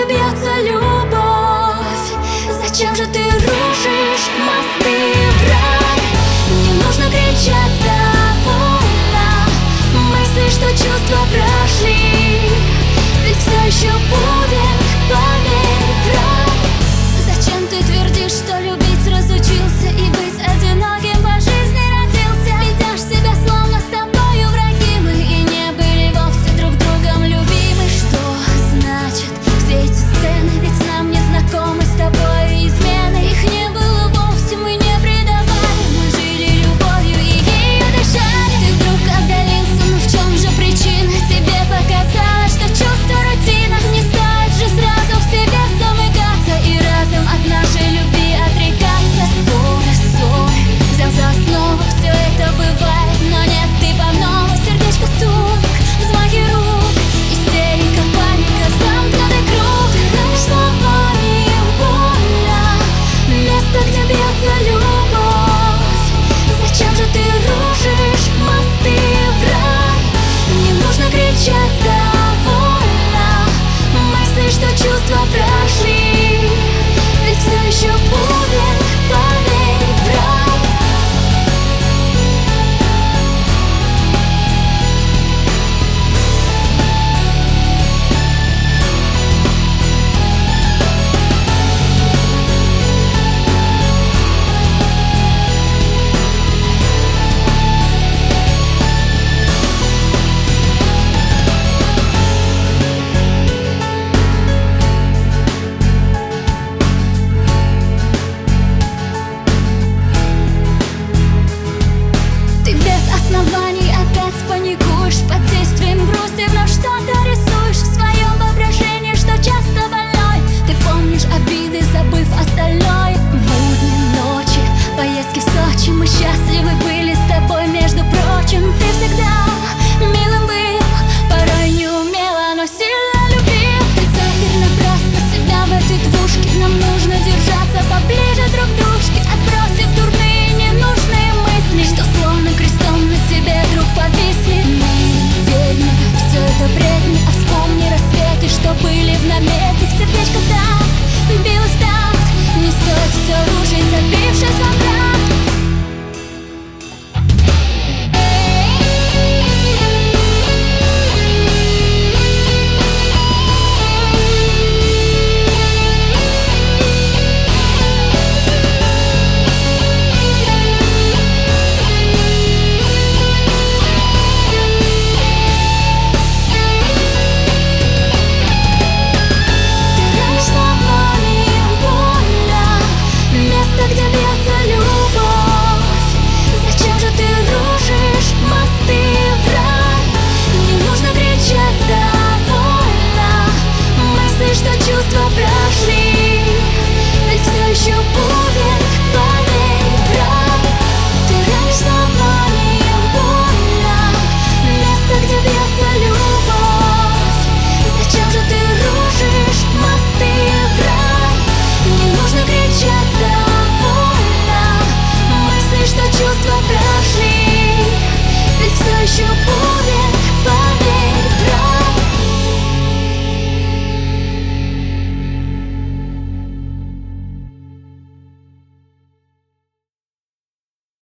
бьется любовь. Зачем же ты super